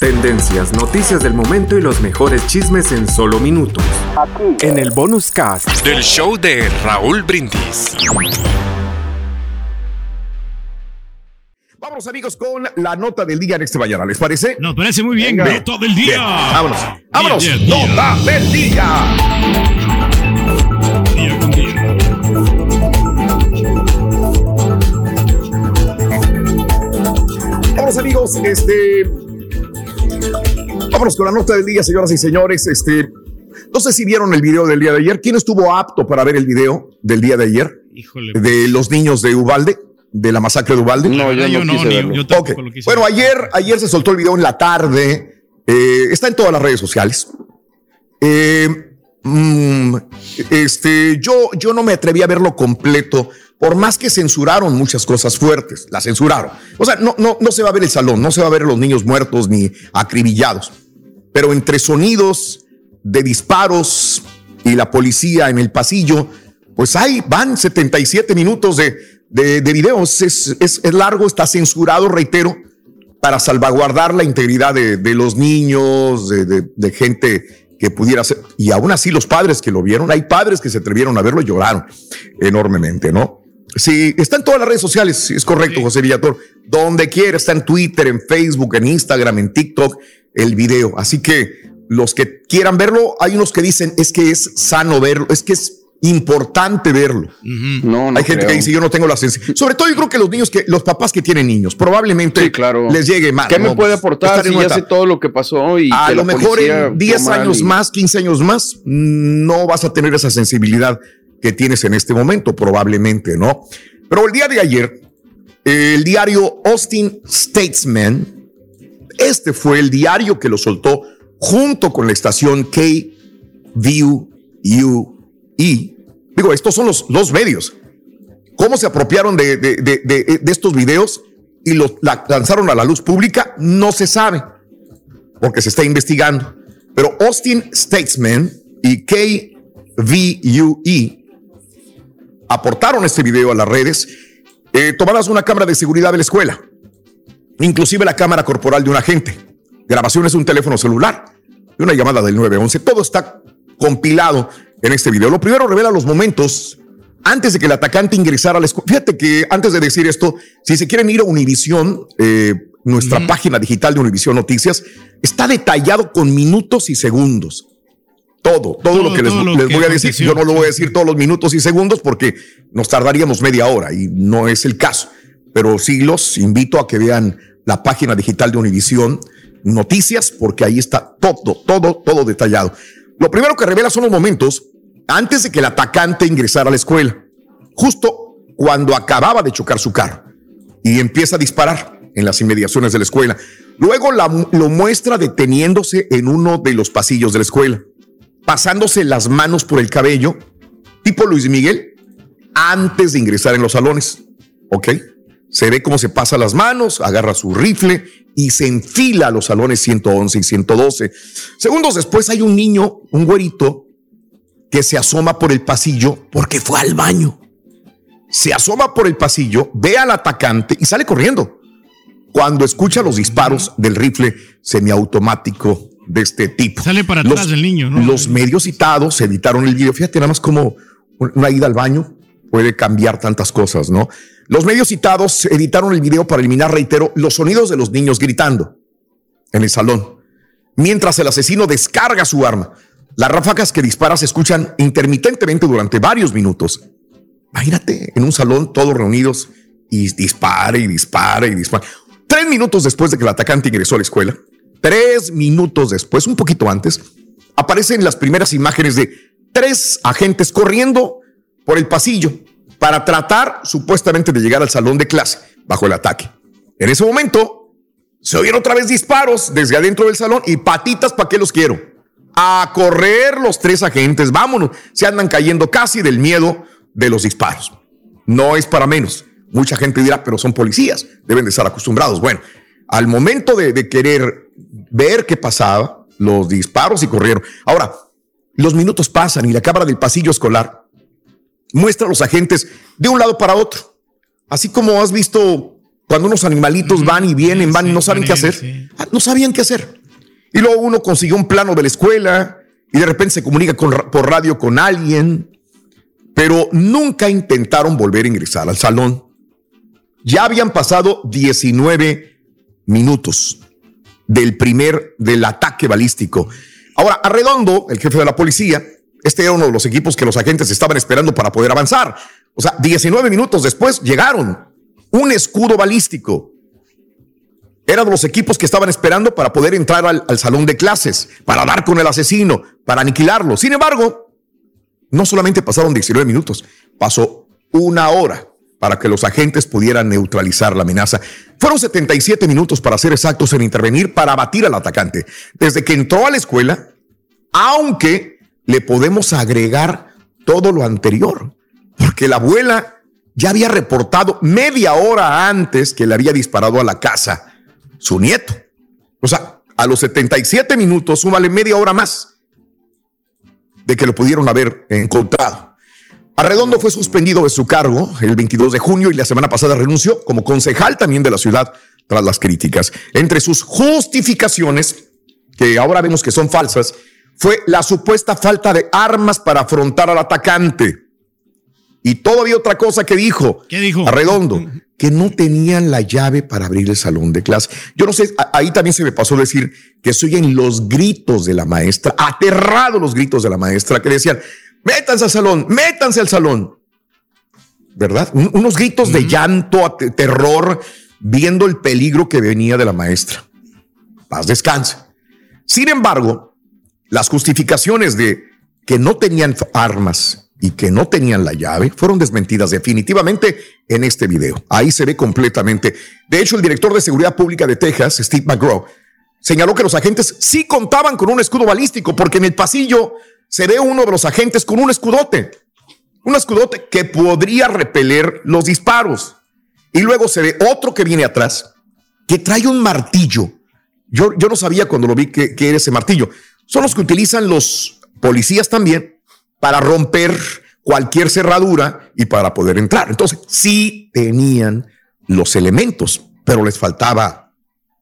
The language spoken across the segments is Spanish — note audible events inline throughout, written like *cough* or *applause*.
Tendencias, noticias del momento y los mejores chismes en solo minutos. En el bonus cast del show de Raúl Brindis. Vamos amigos con la nota del día en este mañana, ¿les parece? Nos parece muy bien, Venga. nota del día. Bien, vámonos, vámonos, nota del día. Vámonos amigos, este... Vámonos con la nota del día, señoras y señores. Este, no sé si vieron el video del día de ayer. ¿Quién estuvo apto para ver el video del día de ayer? Híjole. De los niños de Ubalde, de la masacre de Ubalde. No, yo, no, ni- yo Ok. tampoco lo quise Bueno, ayer, ayer se soltó el video en la tarde. Eh, está en todas las redes sociales. Eh, mm, este, yo, yo no me atreví a verlo completo, por más que censuraron muchas cosas fuertes, la censuraron. O sea, no, no, no se va a ver el salón, no se va a ver a los niños muertos ni acribillados. Pero entre sonidos de disparos y la policía en el pasillo, pues ahí van 77 minutos de, de, de videos. Es, largo, está censurado, reitero, para salvaguardar la integridad de, de los niños, de gente que pudiera ser. Y aún así, los padres que lo vieron, hay padres que se atrevieron a verlo y lloraron enormemente, ¿no? Sí, está en todas las redes sociales, es correcto, José Villator. Donde quiera, está en Twitter, en Facebook, en Instagram, en TikTok, el video. Así que los que quieran verlo, hay unos que dicen es que es sano verlo, es que es importante verlo. No, no Hay gente creo. que dice yo no tengo la sensibilidad. Sobre todo yo creo que los niños que, los papás que tienen niños, probablemente Sí, claro. les llegue más. ¿Qué me ¿no? puede Pues, aportar si ya sé todo lo que pasó y A que lo mejor en 10 actuó mal años y- más, 15 años más, no vas a tener esa sensibilidad que tienes en este momento, probablemente, ¿no? Pero el día de ayer, el diario Austin Statesman, este fue el diario que lo soltó junto con la estación KVUE. Digo, estos son los, los medios. ¿Cómo se apropiaron de, de- de- estos videos y los la- lanzaron a la luz pública? No se sabe porque se está investigando. Pero Austin Statesman y KVUE aportaron este video a las redes, eh, tomadas una cámara de seguridad de la escuela, inclusive la cámara corporal de un agente, grabaciones de un teléfono celular y una llamada del 911. Todo está compilado en este video. Lo primero revela los momentos antes de que el atacante ingresara a la escuela. Fíjate que antes de decir esto, si se quieren ir a Univisión, eh, nuestra página digital de Univisión Noticias, está detallado con minutos y segundos. Todo, todo, Todo, lo que les, todo lo les que voy a decir. Yo no lo voy a decir todos los minutos y segundos porque nos tardaríamos media hora y no es el caso. Pero sí los invito a que vean la página digital de Univisión Noticias porque ahí está todo, todo, todo detallado. Lo primero que revela son los momentos antes de que el atacante ingresara a la escuela, justo cuando acababa de chocar su carro y empieza a disparar en las inmediaciones de la escuela. Luego la- lo muestra deteniéndose en uno de los pasillos de la escuela, pasándose las manos por el cabello, tipo Luis Miguel, antes de ingresar en los salones. ¿Ok? Se ve cómo se pasa las manos, agarra su rifle y se enfila a los salones 111 y 112. Segundos después hay un niño, un güerito, que se asoma por el pasillo porque fue al baño. Se asoma por el pasillo, ve al atacante y sale corriendo. Cuando escucha los disparos del rifle semiautomático de este tipo. Sale para Los- atrás del niño, ¿no? Los medios citados evitaron el video. Fíjate nada más como una ida al baño puede cambiar tantas cosas, ¿no? Los medios citados editaron el video para eliminar, reitero, los sonidos de los niños gritando. en el salón, mientras el asesino descarga su arma. Las ráfagas que dispara se escuchan intermitentemente durante varios minutos. Imagínate en un salón todos reunidos y dispara y dispara y dispara. Tres minutos después de que el atacante ingresó a la escuela, tres minutos después, un poquito antes, aparecen las primeras imágenes de tres agentes corriendo por el pasillo para tratar supuestamente de llegar al salón de clase bajo el ataque. En ese momento se oyeron otra vez disparos desde adentro del salón y patitas, ¿para qué los quiero? A correr los tres agentes, vámonos, se andan cayendo casi del miedo de los disparos. No es para menos. Mucha gente dirá, pero son policías, deben de estar acostumbrados. Bueno, al momento de, de querer ver qué pasaba, los disparos y corrieron. Ahora, los minutos pasan y la cámara del pasillo escolar muestra a los agentes de un lado para otro. Así como has visto cuando unos animalitos van y vienen, van y no saben qué hacer. Ah, no sabían qué hacer. Y luego uno consiguió un plano de la escuela y de repente se comunica por radio con alguien, pero nunca intentaron volver a ingresar al salón. Ya habían pasado 19 minutos del primer, del ataque balístico. Ahora, Arredondo, el jefe de la policía, este era uno de los equipos que los agentes estaban esperando para poder avanzar. O sea, 19 minutos después llegaron. Un escudo balístico. Era de los equipos que estaban esperando para poder entrar al, al salón de clases, para dar con el asesino, para aniquilarlo. Sin embargo, no solamente pasaron 19 minutos, pasó una hora para que los agentes pudieran neutralizar la amenaza. Fueron 77 minutos para ser exactos en intervenir para abatir al atacante. Desde que entró a la escuela, aunque le podemos agregar todo lo anterior, porque la abuela ya había reportado media hora antes que le había disparado a la casa su nieto. O sea, a los 77 minutos, súmale media hora más de que lo pudieron haber encontrado. Arredondo fue suspendido de su cargo el 22 de junio y la semana pasada renunció como concejal también de la ciudad tras las críticas. Entre sus justificaciones, que ahora vemos que son falsas, fue la supuesta falta de armas para afrontar al atacante. Y todavía otra cosa que dijo. ¿Qué dijo? Arredondo, que no tenían la llave para abrir el salón de clase. Yo no sé, ahí también se me pasó decir que se oyen los gritos de la maestra, aterrados los gritos de la maestra, que decían, métanse al salón, métanse al salón. ¿Verdad? unos gritos de llanto, terror, viendo el peligro que venía de la maestra. Paz descanse. Sin embargo, las justificaciones de que no tenían armas y que no tenían la llave fueron desmentidas definitivamente en este video. Ahí se ve completamente. De hecho, el director de Seguridad Pública de Texas, Steve McGraw, señaló que los agentes sí contaban con un escudo balístico porque en el pasillo se ve uno de los agentes con un escudote, un escudote que podría repeler los disparos. Y luego se ve otro que viene atrás, que trae un martillo. Yo, yo no sabía cuando lo vi que, que era ese martillo. Son los que utilizan los policías también para romper cualquier cerradura y para poder entrar. Entonces, sí tenían los elementos, pero les faltaba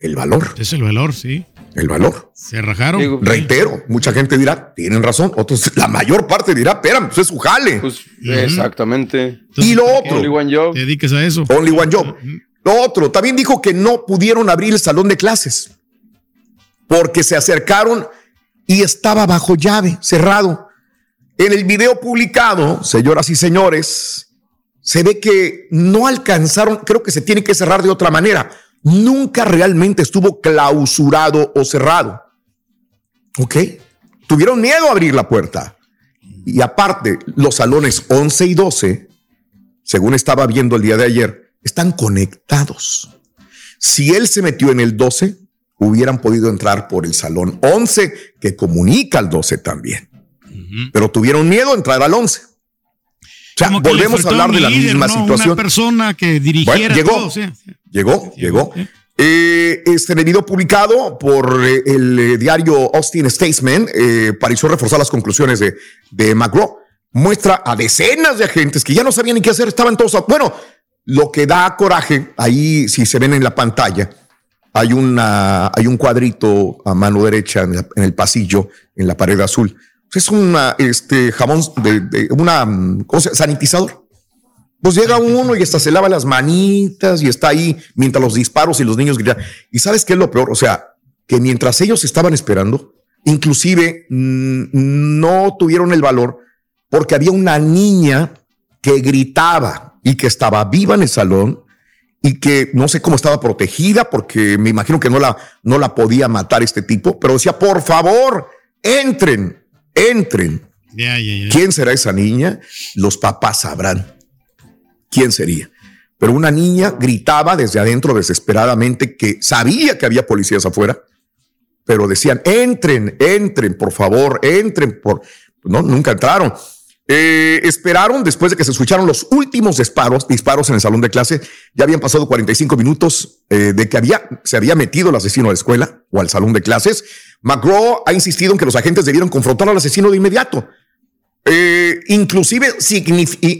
el valor. Es el valor, sí. El valor. Se rajaron. Reitero, mucha gente dirá, tienen razón. Otros, *laughs* la mayor parte dirá, espérame, pues es su jale. Pues, Exactamente. y lo otro. Only one job. Te dediques a eso. Only one job. Lo otro, también dijo que no pudieron abrir el salón de clases porque se acercaron y estaba bajo llave, cerrado. En el video publicado, señoras y señores, se ve que no alcanzaron, creo que se tiene que cerrar de otra manera. Nunca realmente estuvo clausurado o cerrado. ¿Ok? Tuvieron miedo a abrir la puerta. Y aparte, los salones 11 y 12, según estaba viendo el día de ayer, están conectados. Si él se metió en el 12, hubieran podido entrar por el salón 11, que comunica al 12 también. Pero tuvieron miedo a entrar al 11. O sea, volvemos a hablar de la líder, misma ¿no? situación. Una persona que dirigiera Bueno, llegó. todo. Llegó, llegó. sí. Eh, este video publicado por eh, el eh, diario Austin Statesman eh, pareció reforzar las conclusiones de, de McGraw. Muestra a decenas de agentes que ya no sabían ni qué hacer, estaban todos. Bueno, lo que da coraje, ahí si se ven en la pantalla, hay, una, hay un cuadrito a mano derecha en, la- en el pasillo, en la pared azul. Es una este, jabón de, una mm, ¿cómo sanitizador. Pues llega uno y hasta se lava las manitas y está ahí mientras los disparos y los niños gritan. ¿Y sabes qué es lo peor? O sea, que mientras ellos estaban esperando, inclusive mm, no tuvieron el valor porque había una niña que gritaba y que estaba viva en el salón y que no sé cómo estaba protegida porque me imagino que no la, no la podía matar este tipo, pero decía, por favor, entren, entren. ¿Quién será esa niña? Los papás sabrán quién sería. Pero una niña gritaba desde adentro desesperadamente que sabía que había policías afuera, pero decían, entren, entren, por favor, entren, por... No, nunca entraron. Eh, esperaron después de que se escucharon los últimos disparos, disparos en el salón de clase. Ya habían pasado 45 minutos eh, de que había, se había metido el asesino a la escuela o al salón de clases. McGraw ha insistido en que los agentes debieron confrontar al asesino de inmediato. Eh, inclusive,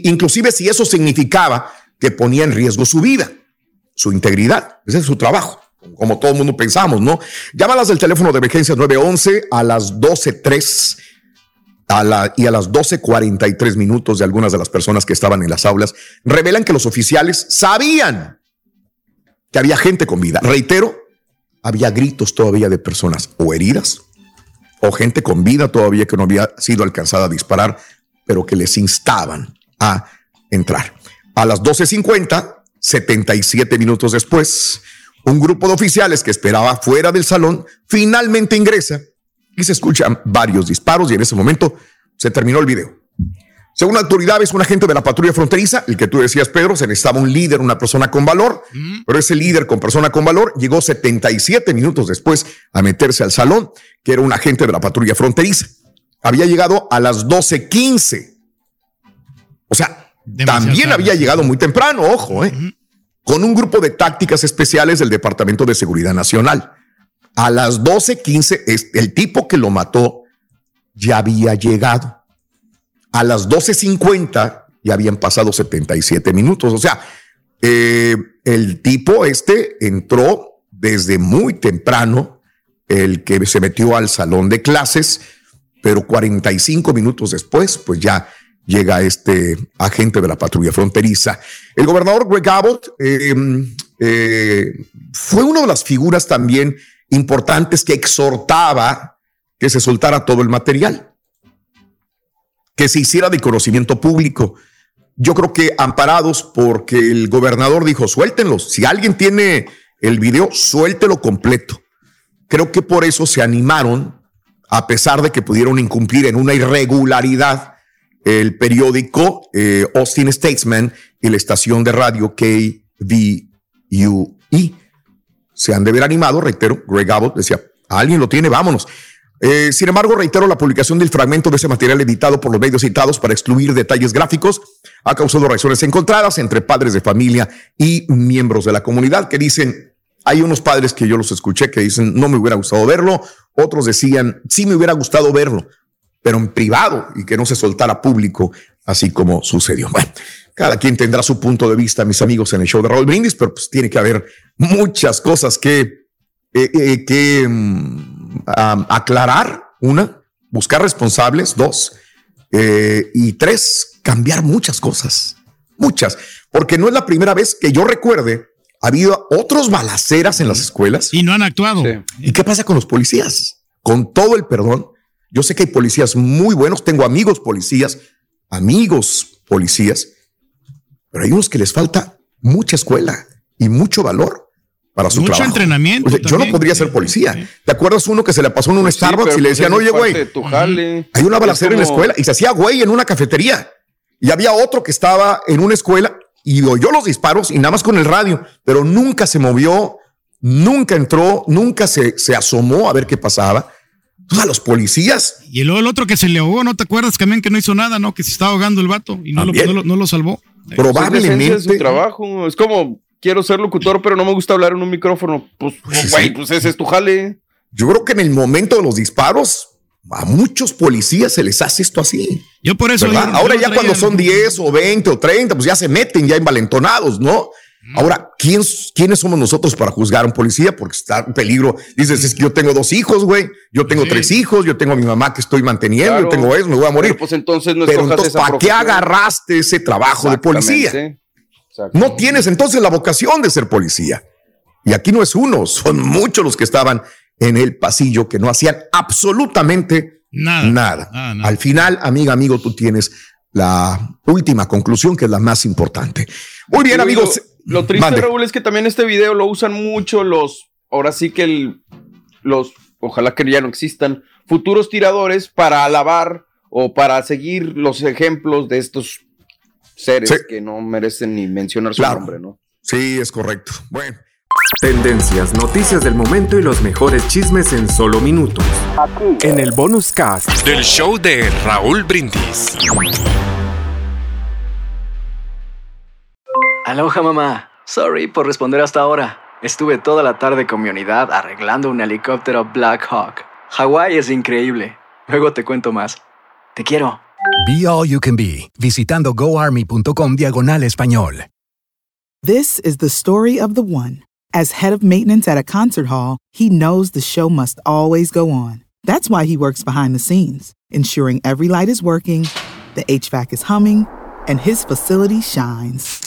inclusive si eso significaba que ponía en riesgo su vida, su integridad. Ese es su trabajo, como todo el mundo pensamos, ¿no? Llámalas del teléfono de emergencia 911 a las 12.03 a la, y a las 12.43 minutos de algunas de las personas que estaban en las aulas revelan que los oficiales sabían que había gente con vida. Reitero, había gritos todavía de personas o heridas o gente con vida todavía que no había sido alcanzada a disparar, pero que les instaban a entrar. A las 12.50, 77 minutos después, un grupo de oficiales que esperaba fuera del salón finalmente ingresa y se escuchan varios disparos y en ese momento se terminó el video. Según autoridades, un agente de la patrulla fronteriza, el que tú decías, Pedro, se necesitaba un líder, una persona con valor, pero ese líder con persona con valor llegó 77 minutos después a meterse al salón, que era un agente de la patrulla fronteriza. Había llegado a las 12.15. O sea, también había llegado muy temprano, ojo, ¿eh? con un grupo de tácticas especiales del Departamento de Seguridad Nacional. A las 12.15, el tipo que lo mató ya había llegado a las 12.50 ya habían pasado 77 minutos. O sea, eh, el tipo este entró desde muy temprano, el que se metió al salón de clases, pero 45 minutos después, pues ya llega este agente de la patrulla fronteriza. El gobernador Greg Abbott em, eh, fue una de las figuras también importantes que exhortaba que se soltara todo el material que se hiciera de conocimiento público. Yo creo que amparados porque el gobernador dijo, suéltenlos. Si alguien tiene el video, suéltelo completo. Creo que por eso se animaron, a pesar de que pudieron incumplir en una irregularidad el periódico eh, Austin Statesman y la estación de radio KVUE. Se han de ver animado, reitero, Greg Abbott decía, alguien lo tiene, vámonos. Eh, sin embargo, reitero, la publicación del fragmento de ese material editado por los medios citados para excluir detalles gráficos ha causado reacciones encontradas entre padres de familia y miembros de la comunidad que dicen, hay unos padres que yo los escuché que dicen, no me hubiera gustado verlo, otros decían, sí me hubiera gustado verlo, pero en privado y que no se soltara público, así como sucedió. Bueno, cada quien tendrá su punto de vista, mis amigos, en el show de Raúl Brindis, pero pues tiene que haber muchas cosas que, eh, eh, que mm, aclarar, una, buscar responsables, dos, eh, y tres, cambiar muchas cosas, muchas, porque no es la primera vez que yo recuerde, ha habido otros balaceras en las escuelas. Y no han actuado. ¿Y qué pasa con los policías? Con todo el perdón, yo sé que hay policías muy buenos, tengo amigos policías, amigos policías, pero hay unos que les falta mucha escuela y mucho valor para su Mucho entrenamiento. yo no podría ser policía. ¿Te acuerdas uno que se le pasó en un pues Starbucks y le decían, oye, güey, hay una balacera en la escuela y se hacía güey en una cafetería. Y había otro que estaba en una escuela y oyó los disparos y nada más con el radio, pero nunca se movió, nunca entró, nunca se, se asomó a ver qué pasaba. a los policías. Y luego el otro que se le ahogó, ¿no te acuerdas también que no hizo nada, no? Que se estaba ahogando el vato y no, lo, no, lo, salvó. Probablemente. Es su trabajo. Es como quiero ser locutor, pero no me gusta hablar en un micrófono. Pues, güey, pues ese es tu jale. Yo creo que en el momento de los disparos, a muchos policías se les hace esto así. Yo por eso. Ahora ya cuando son 10 o 20 o 30, pues ya se meten ya envalentonados, ¿no? Ahora, ¿quién, ¿quiénes somos nosotros para juzgar a un policía? Porque está en peligro. Dices, es que yo tengo dos hijos, güey. Yo tengo tres hijos, yo tengo a mi mamá que estoy manteniendo, yo tengo eso, me voy a morir. pues entonces no Pero entonces, ¿para qué agarraste ese trabajo de policía? No tienes entonces la vocación de ser policía. Y aquí no es uno, son muchos los que estaban en el pasillo que no hacían absolutamente nada. Al final, amiga, amigo, tú tienes la última conclusión que es la más importante. Muy bien, amigos. Lo, triste, Raúl, es que también este video lo usan mucho los, ahora sí que el, los, ojalá que ya no existan, futuros tiradores para alabar o para seguir los ejemplos de estos seres que no merecen ni mencionar su nombre, ¿no? Sí, es correcto. Bueno. Tendencias, noticias del momento y los mejores chismes en solo minutos. Aquí. En el bonus cast del show de Raúl Brindis. Aloha mamá. Sorry por responder hasta ahora. Estuve toda la tarde con mi unidad arreglando un helicóptero Black Hawk. Hawái es increíble. Luego te cuento más. Te quiero. Be All You Can Be, visitando goarmy.com diagonal español. This is the story of the one. As head of maintenance at a concert hall, he knows the show must always go on. That's why he works behind the scenes, ensuring every light is working, the HVAC is humming, and his facility shines.